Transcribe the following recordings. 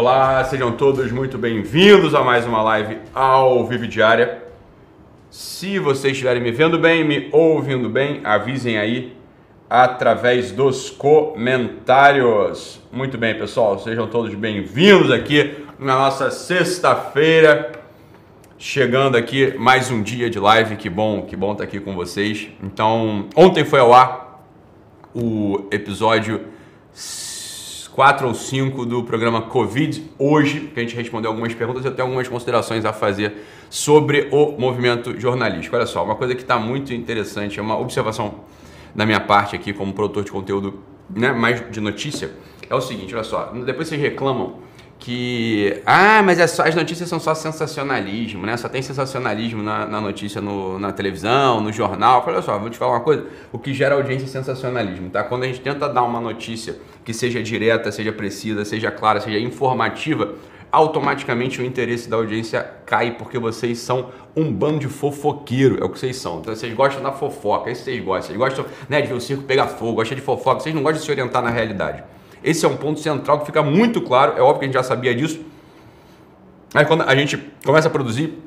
Olá, sejam todos muito bem-vindos a mais uma live ao vivo diária. Se vocês estiverem me vendo bem, me ouvindo bem, avisem aí através dos comentários. Muito bem, pessoal, sejam todos bem-vindos aqui na nossa sexta-feira. Chegando aqui mais um dia de live, que bom, que bom estar aqui com vocês. Então, ontem foi ao ar o episódio 4 ou 5 do programa Covid. Hoje, que a gente respondeu algumas perguntas, eu tenho algumas considerações a fazer sobre o movimento jornalístico. Olha só, uma coisa que está muito interessante, é uma observação da minha parte aqui como produtor de conteúdo né, mais de notícia, é o seguinte, olha só, depois vocês reclamam que ah, mas é só, as notícias são só sensacionalismo, né? Só tem sensacionalismo na, na notícia no, na televisão, no jornal. Olha só, vou te falar uma coisa: o que gera audiência é sensacionalismo, tá? Quando a gente tenta dar uma notícia que seja direta, seja precisa, seja clara, seja informativa, automaticamente o interesse da audiência cai porque vocês são um bando de fofoqueiro, é o que vocês são. Então vocês gostam da fofoca, é isso vocês gostam. Vocês gostam né, de ver o circo pegar fogo, gostam de fofoca, vocês não gostam de se orientar na realidade. Esse é um ponto central que fica muito claro, é óbvio que a gente já sabia disso. Aí quando a gente começa a produzir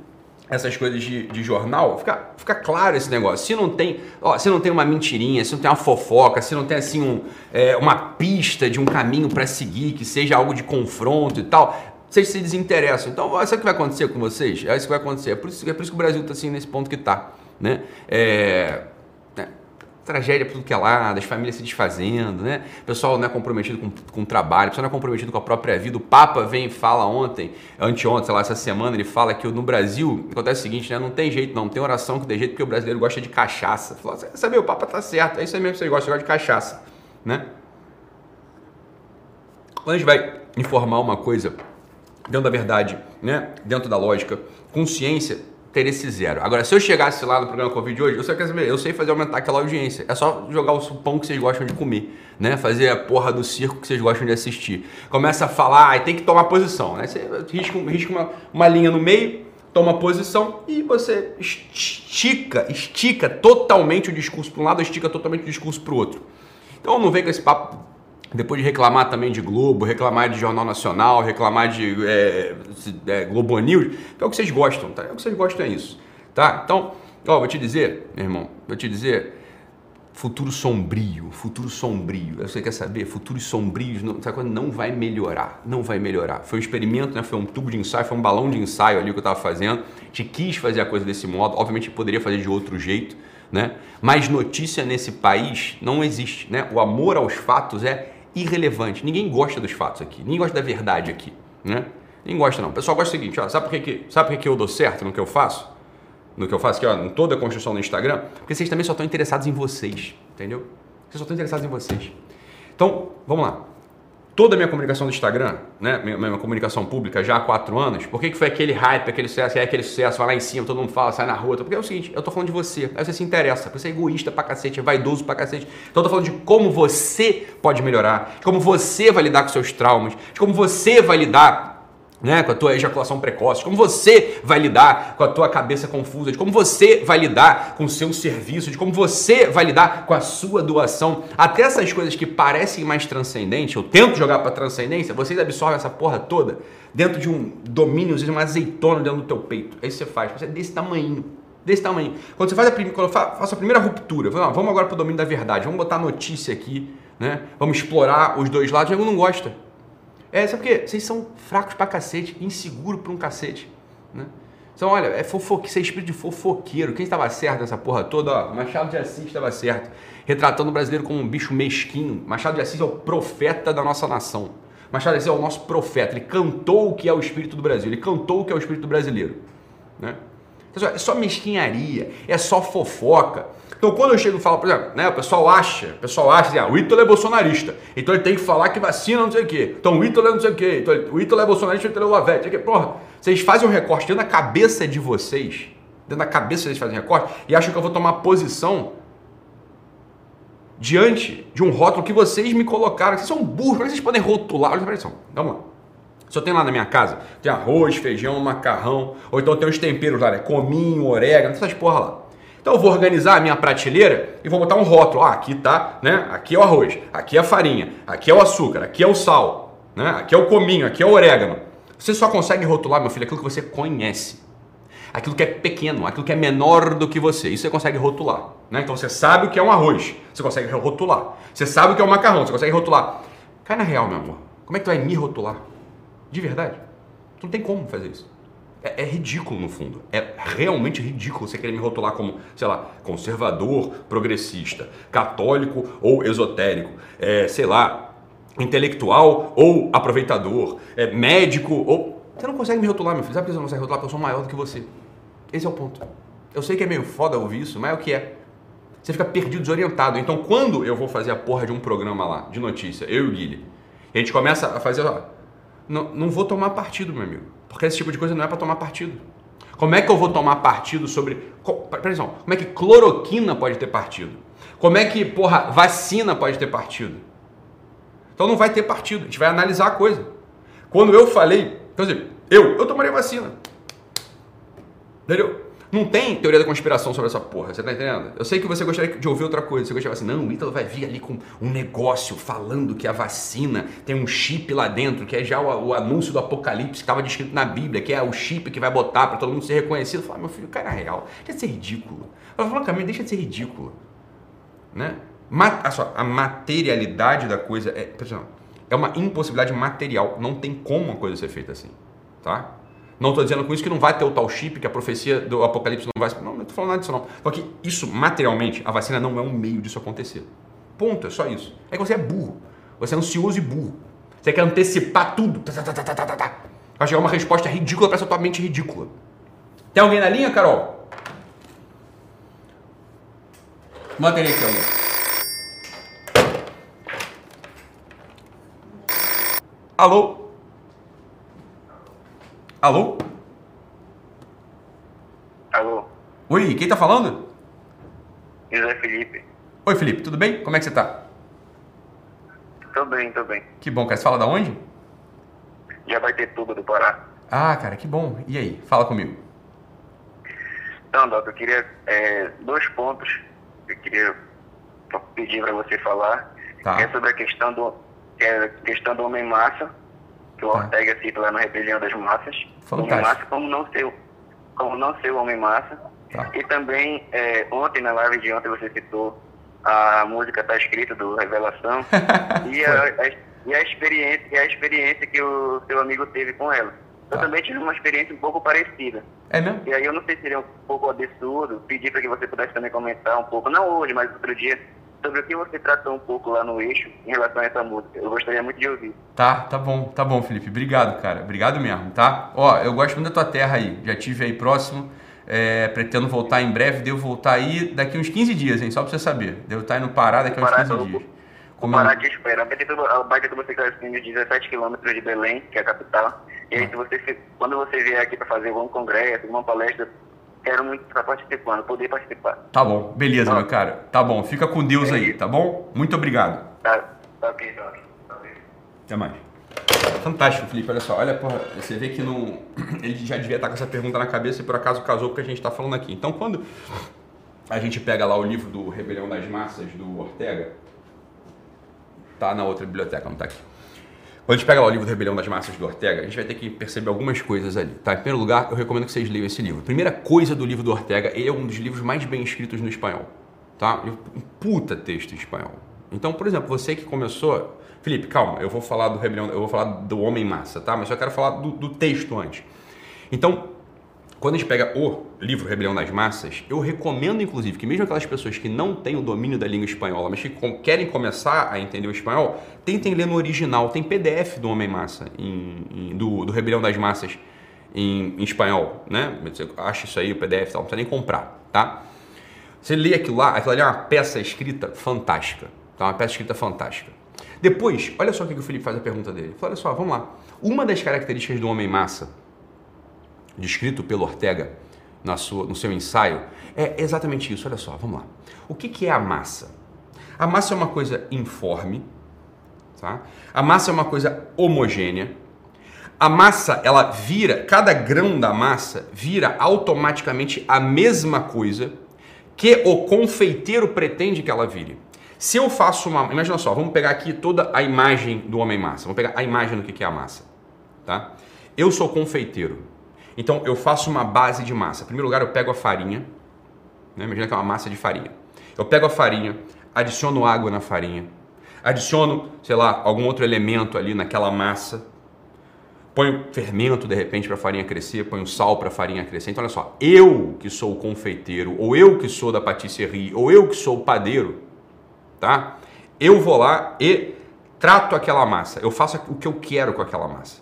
essas coisas de, de, jornal, fica, fica claro esse negócio. Se não tem, ó, se não tem uma mentirinha, se não tem uma fofoca, se não tem assim um, é, uma pista de um caminho para seguir, que seja algo de confronto e tal, vocês se desinteressam. Então, sabe o que vai acontecer com vocês? É isso que vai acontecer. É por isso, é por isso que o Brasil está assim nesse ponto que está. Né? É, tragédia por tudo que é lado, as famílias se desfazendo, né? O pessoal não é comprometido com, com o trabalho, o pessoal não é comprometido com a própria vida. O Papa vem e fala ontem, anteontem, sei lá, essa semana, ele fala que no Brasil acontece o seguinte, né? Não tem jeito, não, tem oração que tem jeito porque o brasileiro gosta de cachaça. Falou, sabe, o Papa tá certo, é isso aí mesmo que você gosta, você gosta de cachaça, né? Quando a gente vai informar uma coisa dentro da verdade, né? Dentro da lógica, consciência, ter esse zero. Agora, se eu chegasse lá no programa Covid hoje, eu sei, saber, eu sei fazer aumentar aquela audiência. É só jogar o pão que vocês gostam de comer, né? Fazer a porra do circo que vocês gostam de assistir. Começa a falar, e tem que tomar posição, né? Você risca, risca uma, uma linha no meio, toma posição e você estica, estica totalmente o discurso para um lado, estica totalmente o discurso para o outro. Então não vem com esse papo depois de reclamar também de Globo, reclamar de Jornal Nacional, reclamar de é, é, Globo News, é o que vocês gostam, tá? É o que vocês gostam é isso, tá? Então, ó, vou te dizer, meu irmão, vou te dizer, futuro sombrio, futuro sombrio. Você quer saber? Futuros sombrios, não, sabe não vai melhorar, não vai melhorar. Foi um experimento, né? Foi um tubo de ensaio, foi um balão de ensaio ali que eu estava fazendo. Gente quis fazer a coisa desse modo, obviamente poderia fazer de outro jeito, né? Mas notícia nesse país não existe, né? O amor aos fatos é irrelevante. Ninguém gosta dos fatos aqui, ninguém gosta da verdade aqui, né? Ninguém gosta não. O pessoal gosta do seguinte, ó, sabe por que, que, sabe por que, que eu dou certo no que eu faço? No que eu faço aqui, ó, em toda a construção no Instagram? Porque vocês também só estão interessados em vocês, entendeu? Vocês só estão interessados em vocês. Então, vamos lá toda a minha comunicação do Instagram, né, minha, minha, comunicação pública já há quatro anos, por que, que foi aquele hype, aquele sucesso, é aquele sucesso, vai lá em cima, todo mundo fala, sai na rua, porque é o seguinte, eu tô falando de você, aí você se interessa, você é egoísta pra cacete, é vaidoso pra cacete, então eu tô falando de como você pode melhorar, de como você vai lidar com seus traumas, de como você vai lidar né, com a tua ejaculação precoce, como você vai lidar com a tua cabeça confusa, de como você vai lidar com o seu serviço, de como você vai lidar com a sua doação. Até essas coisas que parecem mais transcendentes, eu tento jogar para transcendência, vocês absorvem essa porra toda dentro de um domínio, de uma azeitona dentro do teu peito. Que você faz, você é desse tamanho. Desse tamanho. Quando você faz a, quando eu faço a primeira ruptura, vamos agora para o domínio da verdade, vamos botar notícia aqui, né? vamos explorar os dois lados, eu não gosta. É, sabe por quê? Vocês são fracos pra cacete, inseguro pra um cacete. Né? Então, olha, é fofoque, você é espírito de fofoqueiro. Quem estava certo nessa porra toda? Ó, Machado de Assis estava certo. Retratando o brasileiro como um bicho mesquinho. Machado de Assis é o profeta da nossa nação. Machado de Assis é o nosso profeta. Ele cantou o que é o espírito do Brasil. Ele cantou o que é o espírito brasileiro. Né? Então, é só mesquinharia, é só fofoca. Então, quando eu chego e falo, por exemplo, né, o pessoal acha, o pessoal acha assim, ah, o Ítalo é bolsonarista, então ele tem que falar que vacina não sei o quê. Então, o Ítalo é não sei o quê. Então, o Ítalo é bolsonarista, o Ítalo é o Lavete. É porra, vocês fazem um recorte dentro da cabeça de vocês, dentro da cabeça vocês fazem recorte, e acham que eu vou tomar posição diante de um rótulo que vocês me colocaram. Vocês são burros, como é vocês podem rotular? Olha a Vamos lá. Se eu tenho lá na minha casa, tem arroz, feijão, macarrão, ou então tem os temperos lá, né? Cominho, orégano, essas porra lá. Então eu vou organizar a minha prateleira e vou botar um rótulo. Ah, aqui tá, né? Aqui é o arroz, aqui é a farinha, aqui é o açúcar, aqui é o sal. Né? Aqui é o cominho, aqui é o orégano. Você só consegue rotular, meu filho, aquilo que você conhece. Aquilo que é pequeno, aquilo que é menor do que você. Isso você consegue rotular. Né? Então você sabe o que é um arroz, você consegue rotular. Você sabe o que é um macarrão, você consegue rotular. Cai na real, meu amor. Como é que tu vai me rotular? De verdade? Tu não tem como fazer isso. É, é, ridículo no fundo. É realmente ridículo você querer me rotular como, sei lá, conservador, progressista, católico ou esotérico, é, sei lá, intelectual ou aproveitador, é, médico ou. Você não consegue me rotular, meu filho. Sabe por que você não consegue rotular? Porque eu sou maior do que você. Esse é o ponto. Eu sei que é meio foda ouvir isso, mas é o que é. Você fica perdido, desorientado. Então, quando eu vou fazer a porra de um programa lá, de notícia, eu e o Guilherme, a gente começa a fazer, ó, não, não vou tomar partido, meu amigo. Porque esse tipo de coisa não é para tomar partido. Como é que eu vou tomar partido sobre. Peraí, como é que cloroquina pode ter partido? Como é que, porra, vacina pode ter partido? Então não vai ter partido. A gente vai analisar a coisa. Quando eu falei, quer dizer, eu, eu tomaria vacina. Entendeu? Não tem teoria da conspiração sobre essa porra, você tá entendendo? Eu sei que você gostaria de ouvir outra coisa. Você gostaria assim, não, o Ítalo vai vir ali com um negócio falando que a vacina tem um chip lá dentro, que é já o, o anúncio do apocalipse que estava descrito na Bíblia, que é o chip que vai botar para todo mundo ser reconhecido. Fala, meu filho, cara é real, deixa de ser ridículo. Fala, francamente, deixa de ser ridículo. Né? a materialidade da coisa é, é uma impossibilidade material. Não tem como uma coisa ser feita assim. Tá? Não estou dizendo com isso que não vai ter o tal chip, que a profecia do Apocalipse não vai. Não, não estou falando nada disso, não. Só que isso, materialmente, a vacina não é um meio disso acontecer. Ponto, é só isso. É que você é burro. Você é ansioso e burro. Você quer antecipar tudo. Tá, tá, tá. Vai chegar uma resposta ridícula para essa tua mente ridícula. Tem alguém na linha, Carol? Manda aí aqui, alguém. Alô? Alô? Alô? Oi, quem tá falando? José Felipe. Oi, Felipe, tudo bem? Como é que você tá? Tô bem, tô bem. Que bom, cara. Você fala da onde? Já vai ter tudo do Pará. Ah, cara, que bom. E aí? Fala comigo. Então, Doc, eu queria é, dois pontos que eu queria pedir para você falar. Tá. é sobre a questão do, é, questão do homem massa que o tá. Ortega cita lá no Rebelião das Massas. Fantástico. Homem Massa, como não ser, como não ser o Homem Massa. Tá. E também, é, ontem, na live de ontem, você citou a música Tá Escrita, do Revelação, e, a, a, e, a, experiência, e a experiência que o seu amigo teve com ela. Eu tá. também tive uma experiência um pouco parecida. É mesmo? E aí eu não sei se seria um pouco absurdo pedir para que você pudesse também comentar um pouco, não hoje, mas outro dia, sobre o que você tratou um pouco lá no eixo em relação a essa música. Eu gostaria muito de ouvir. Tá, tá bom, tá bom, Felipe. Obrigado, cara. Obrigado mesmo, tá? Ó, eu gosto muito da tua terra aí. Já tive aí próximo. É, pretendo voltar em breve. Devo voltar aí daqui uns 15 dias, hein? Só pra você saber. Devo estar aí no Pará daqui uns 15 dias. Como Pará te espera. A que você quer de 17 quilômetros de Belém, que é a capital. E aí, ah. se você, quando você vier aqui para fazer algum congresso, alguma palestra, quero muito estar participando, poder participar. Tá bom, beleza, tá. meu cara. Tá bom, fica com Deus é aí, tá bom? Muito obrigado. Tá, tá ok, tá. Até mais. Fantástico, Felipe. Olha só, olha, porra, você vê que não. Ele já devia estar com essa pergunta na cabeça e por acaso casou com o que a gente está falando aqui. Então, quando a gente pega lá o livro do Rebelião das Massas, do Ortega, tá na outra biblioteca, não tá aqui. Quando a gente pega lá o livro do Rebelião das Massas do Ortega, a gente vai ter que perceber algumas coisas ali. Tá? Em primeiro lugar, eu recomendo que vocês leiam esse livro. Primeira coisa do livro do Ortega, ele é um dos livros mais bem escritos no espanhol. Tá? Um puta texto em espanhol. Então, por exemplo, você que começou. Felipe, calma, eu vou falar do Rebelião, eu vou falar do Homem Massa, tá? Mas eu quero falar do, do texto antes. Então, quando a gente pega o livro Rebelião das Massas, eu recomendo, inclusive, que mesmo aquelas pessoas que não têm o domínio da língua espanhola, mas que querem começar a entender o espanhol, tentem ler no original. Tem PDF do Homem Massa, em, em, do, do Rebelião das Massas em, em, espanhol, né? Você acha isso aí, o PDF tal, não precisa nem comprar, tá? Você lê aquilo lá, aquilo ali é uma peça escrita fantástica, tá? Uma peça escrita fantástica. Depois, olha só o que o Felipe faz a pergunta dele. Ele fala, olha só, vamos lá. Uma das características do Homem Massa descrito pelo Ortega na sua, no seu ensaio, é exatamente isso. Olha só, vamos lá. O que, que é a massa? A massa é uma coisa informe, tá? A massa é uma coisa homogênea. A massa, ela vira, cada grão da massa vira automaticamente a mesma coisa que o confeiteiro pretende que ela vire. Se eu faço uma. Imagina só, vamos pegar aqui toda a imagem do homem massa. Vamos pegar a imagem do que é a massa. Tá? Eu sou confeiteiro. Então eu faço uma base de massa. Em primeiro lugar, eu pego a farinha. Né? Imagina que é uma massa de farinha. Eu pego a farinha, adiciono água na farinha, adiciono, sei lá, algum outro elemento ali naquela massa. Ponho fermento de repente para a farinha crescer, ponho sal para a farinha crescer. Então olha só, eu que sou o confeiteiro, ou eu que sou da patisserie, ou eu que sou o padeiro, tá? Eu vou lá e trato aquela massa. Eu faço o que eu quero com aquela massa.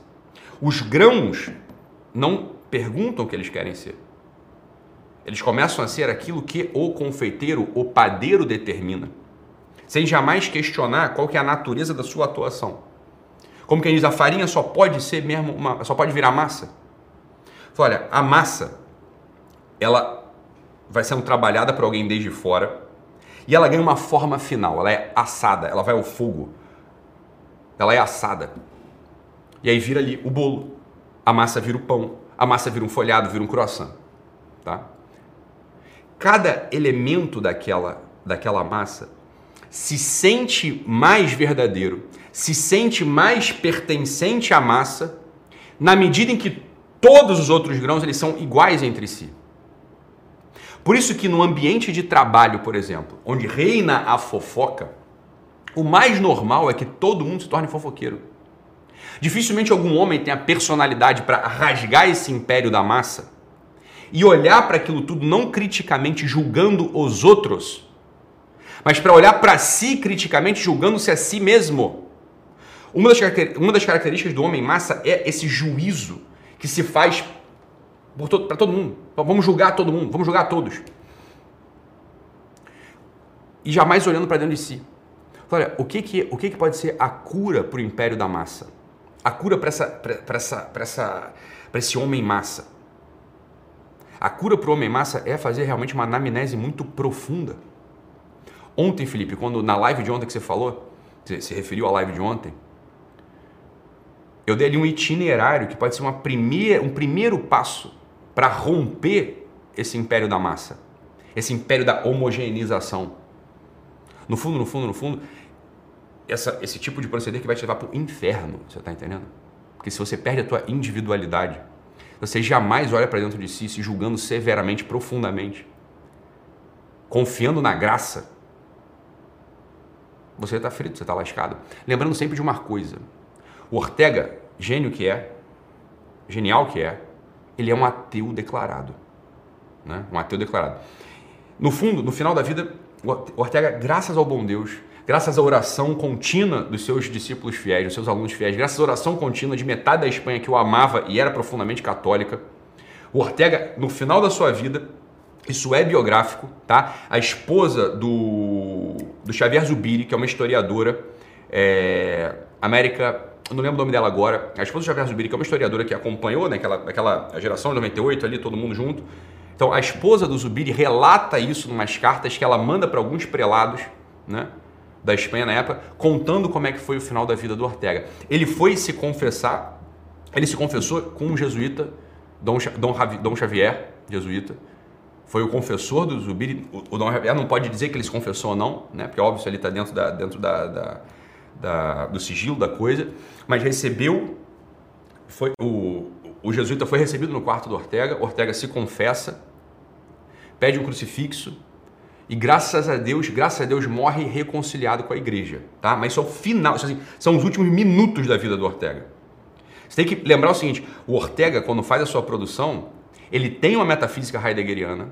Os grãos não perguntam o que eles querem ser. Eles começam a ser aquilo que o confeiteiro, o padeiro determina, sem jamais questionar qual que é a natureza da sua atuação. Como quem diz, a farinha só pode ser mesmo uma, só pode virar massa. Olha, a massa, ela vai sendo trabalhada por alguém desde fora, e ela ganha uma forma final, ela é assada, ela vai ao fogo. Ela é assada. E aí vira ali o bolo. A massa vira o pão, a massa vira um folhado, vira um croissant, tá? Cada elemento daquela daquela massa se sente mais verdadeiro, se sente mais pertencente à massa, na medida em que todos os outros grãos eles são iguais entre si. Por isso que no ambiente de trabalho, por exemplo, onde reina a fofoca, o mais normal é que todo mundo se torne fofoqueiro. Dificilmente algum homem tem a personalidade para rasgar esse império da massa e olhar para aquilo tudo não criticamente julgando os outros, mas para olhar para si criticamente julgando-se a si mesmo. Uma das, uma das características do homem massa é esse juízo que se faz para todo mundo. Vamos julgar todo mundo, vamos julgar todos. E jamais olhando para dentro de si. Olha, o que, que, o que, que pode ser a cura para o império da massa? A cura para essa, essa, essa, esse homem massa? A cura para o homem massa é fazer realmente uma anamnese muito profunda. Ontem, Felipe, quando na live de ontem que você falou, você se referiu à live de ontem, eu dei ali um itinerário que pode ser uma primeira, um primeiro passo para romper esse império da massa, esse império da homogeneização. No fundo, no fundo, no fundo, essa, esse tipo de proceder que vai te levar para o inferno, você está entendendo? Porque se você perde a tua individualidade, você jamais olha para dentro de si se julgando severamente, profundamente, confiando na graça, você está frito, você está lascado. Lembrando sempre de uma coisa: o Ortega, gênio que é, genial que é, ele é um ateu declarado. Né? Um ateu declarado. No fundo, no final da vida, Ortega, graças ao bom Deus, graças à oração contínua dos seus discípulos fiéis, dos seus alunos fiéis, graças à oração contínua de metade da Espanha que o amava e era profundamente católica, o Ortega, no final da sua vida, isso é biográfico, tá? A esposa do, do Xavier Zubiri, que é uma historiadora, é, América eu não lembro o nome dela agora, a esposa do Xavier Zubiri, que é uma historiadora que acompanhou né, aquela, aquela geração de 98 ali, todo mundo junto. Então, a esposa do Zubiri relata isso em umas cartas que ela manda para alguns prelados né, da Espanha na época, contando como é que foi o final da vida do Ortega. Ele foi se confessar, ele se confessou com um jesuíta, Dom, Dom, Dom Xavier, jesuíta, foi o confessor do Zubiri. O, o Dom Xavier não pode dizer que ele se confessou ou não, né? Porque óbvio, ele está dentro da, dentro da, da da, do sigilo da coisa, mas recebeu, foi o, o jesuíta foi recebido no quarto do Ortega, Ortega se confessa, pede um crucifixo e graças a Deus, graças a Deus morre reconciliado com a igreja, tá? Mas isso é o final, assim, são os últimos minutos da vida do Ortega. Você tem que lembrar o seguinte, o Ortega quando faz a sua produção, ele tem uma metafísica heideggeriana,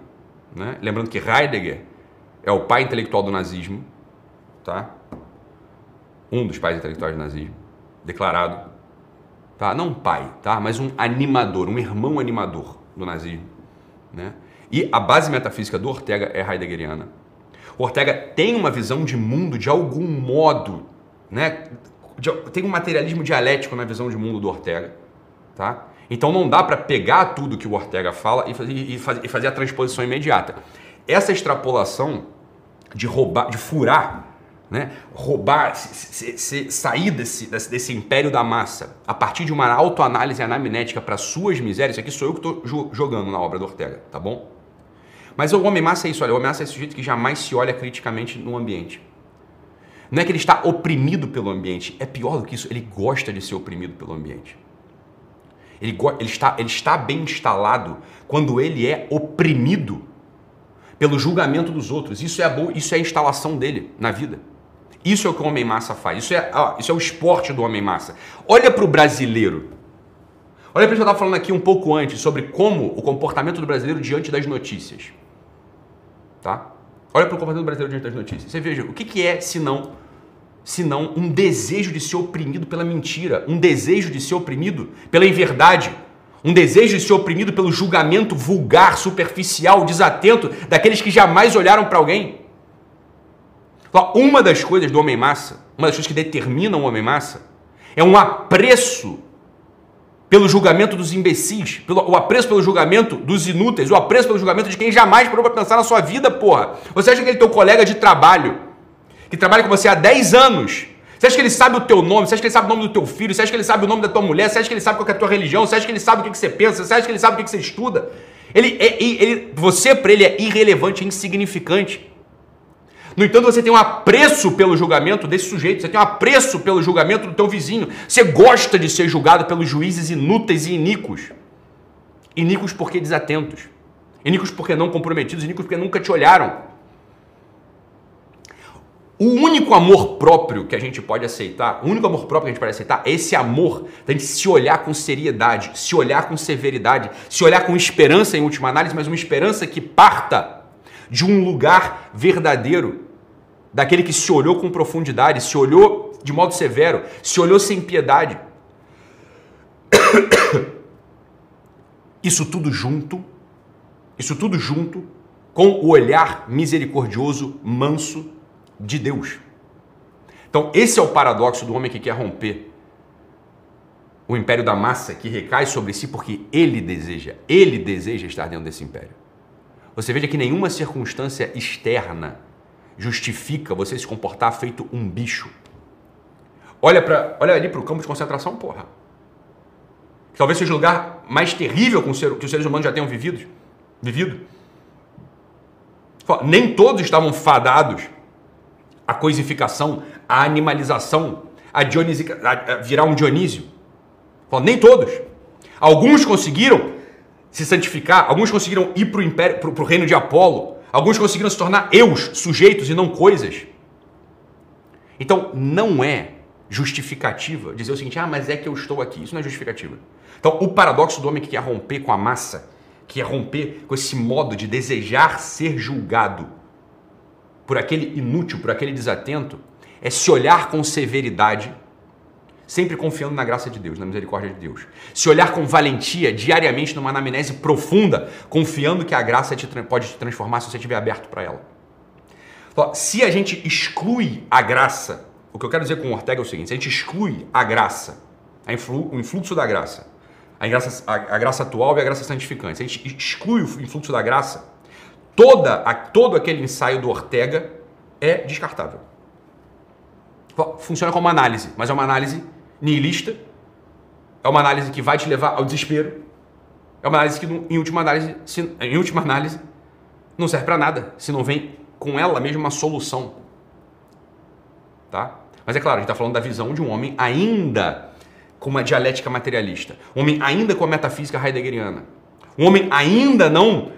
né? Lembrando que Heidegger é o pai intelectual do nazismo, tá? um dos pais intelectuais do nazismo, declarado, tá? não pai, tá? mas um animador, um irmão animador do nazismo. Né? E a base metafísica do Ortega é heideggeriana. O Ortega tem uma visão de mundo de algum modo, né? tem um materialismo dialético na visão de mundo do Ortega. Tá? Então não dá para pegar tudo que o Ortega fala e fazer, a transposição imediata. Essa extrapolação de roubar, de furar né? roubar, se, se, sair desse, desse, império da massa a partir de uma autoanálise anamnética para suas misérias, isso aqui sou eu que estou jogando na obra do Ortega, tá bom? Mas o homem massa é isso, olha, o homem massa é esse sujeito que jamais se olha criticamente no ambiente. Não é que ele está oprimido pelo ambiente, é pior do que isso, ele gosta de ser oprimido pelo ambiente. Ele, ele, está, ele está bem instalado quando ele é oprimido pelo julgamento dos outros. Isso é a, boa, isso é a instalação dele na vida. Isso é o que o homem massa faz. Isso é, ó, isso é o esporte do homem massa. Olha para o brasileiro. Olha para o que eu estava falando aqui um pouco antes sobre como o comportamento do brasileiro diante das notícias. Tá? Olha para o comportamento brasileiro diante das notícias. Você veja, o que, que é senão, senão um desejo de ser oprimido pela mentira, um desejo de ser oprimido pela inverdade, um desejo de ser oprimido pelo julgamento vulgar, superficial, desatento daqueles que jamais olharam para alguém. Uma das coisas do homem massa, uma das coisas que determinam o homem massa, é um apreço pelo julgamento dos imbecis, pelo, o apreço pelo julgamento dos inúteis, o apreço pelo julgamento de quem jamais parou para pensar na sua vida, porra. Você acha que ele é teu colega de trabalho, que trabalha com você há 10 anos, você acha que ele sabe o teu nome? Você acha que ele sabe o nome do teu filho? Você acha que ele sabe o nome da tua mulher? Você acha que ele sabe qual é a tua religião? Você acha que ele sabe o que, que você pensa? Você acha que ele sabe o que, que você estuda? Ele, é, ele, você para ele é irrelevante, insignificante. No entanto, você tem um apreço pelo julgamento desse sujeito, você tem um apreço pelo julgamento do teu vizinho. Você gosta de ser julgado pelos juízes inúteis e iníquos. Iníquos porque desatentos. Iníquos porque não comprometidos, iníquos porque nunca te olharam. O único amor próprio que a gente pode aceitar, o único amor próprio que a gente pode aceitar é esse amor da gente se olhar com seriedade, se olhar com severidade, se olhar com esperança em última análise, mas uma esperança que parta de um lugar verdadeiro, daquele que se olhou com profundidade, se olhou de modo severo, se olhou sem piedade. Isso tudo junto, isso tudo junto com o olhar misericordioso, manso de Deus. Então, esse é o paradoxo do homem que quer romper o império da massa que recai sobre si porque ele deseja, ele deseja estar dentro desse império. Você veja que nenhuma circunstância externa justifica você se comportar feito um bicho. Olha, pra, olha ali para o campo de concentração, porra. Talvez seja o lugar mais terrível que os seres humanos já tenham vivido. vivido. Nem todos estavam fadados à coisificação, à animalização, a, a virar um Dionísio. Nem todos. Alguns conseguiram se santificar, alguns conseguiram ir para o reino de Apolo, Alguns conseguiram se tornar eus, sujeitos e não coisas. Então, não é justificativa dizer o seguinte: ah, mas é que eu estou aqui. Isso não é justificativa. Então, o paradoxo do homem que quer romper com a massa, que quer romper com esse modo de desejar ser julgado por aquele inútil, por aquele desatento, é se olhar com severidade sempre confiando na graça de Deus, na misericórdia de Deus. Se olhar com valentia diariamente numa anamnese profunda, confiando que a graça te, pode te transformar se você estiver aberto para ela. Se a gente exclui a graça, o que eu quero dizer com Ortega é o seguinte: se a gente exclui a graça, a influ, o influxo da graça, a graça, a, a graça atual e a graça santificante, se a gente exclui o influxo da graça, toda, a, todo aquele ensaio do Ortega é descartável. Funciona como análise, mas é uma análise nihilista, é uma análise que vai te levar ao desespero, é uma análise que, em última análise, se, em última análise não serve para nada se não vem com ela mesma uma solução. Tá? Mas é claro, a gente está falando da visão de um homem ainda com uma dialética materialista, um homem ainda com a metafísica heideggeriana, um homem ainda não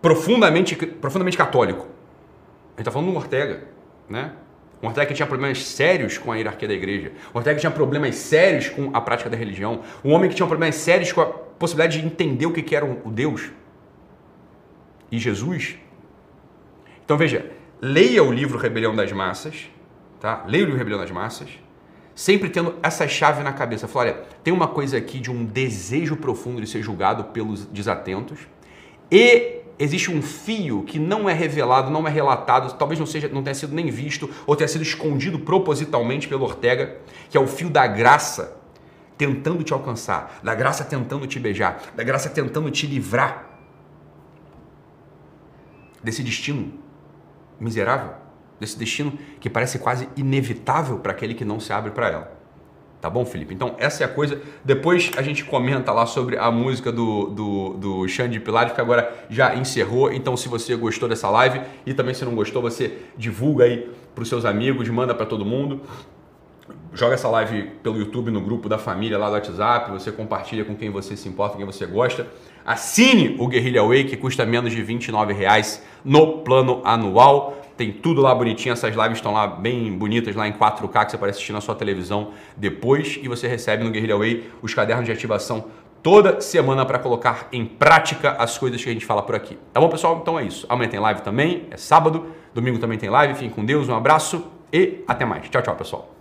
profundamente, profundamente católico. A gente está falando do Ortega, né? Ortega que tinha problemas sérios com a hierarquia da igreja. Ortega que tinha problemas sérios com a prática da religião. Um homem que tinha problemas sérios com a possibilidade de entender o que era o Deus e Jesus. Então veja, leia o livro Rebelião das Massas, tá? Leia o livro Rebelião das Massas, sempre tendo essa chave na cabeça. Fala, olha, tem uma coisa aqui de um desejo profundo de ser julgado pelos desatentos e existe um fio que não é revelado, não é relatado, talvez não seja, não tenha sido nem visto ou tenha sido escondido propositalmente pelo Ortega, que é o fio da graça tentando te alcançar, da graça tentando te beijar, da graça tentando te livrar desse destino miserável, desse destino que parece quase inevitável para aquele que não se abre para ela. Tá bom, Felipe? Então, essa é a coisa. Depois a gente comenta lá sobre a música do, do, do Xande Pilares, que agora já encerrou. Então, se você gostou dessa live e também se não gostou, você divulga aí para os seus amigos, manda para todo mundo. Joga essa live pelo YouTube no grupo da família lá do WhatsApp, você compartilha com quem você se importa, quem você gosta. Assine o Guerrilla Way, que custa menos de R$ reais no plano anual. Tem tudo lá bonitinho, essas lives estão lá bem bonitas, lá em 4K, que você pode assistir na sua televisão depois. E você recebe no Guerrilla Way os cadernos de ativação toda semana para colocar em prática as coisas que a gente fala por aqui. Tá bom, pessoal? Então é isso. Amanhã tem live também, é sábado. Domingo também tem live. Fiquem com Deus, um abraço e até mais. Tchau, tchau, pessoal.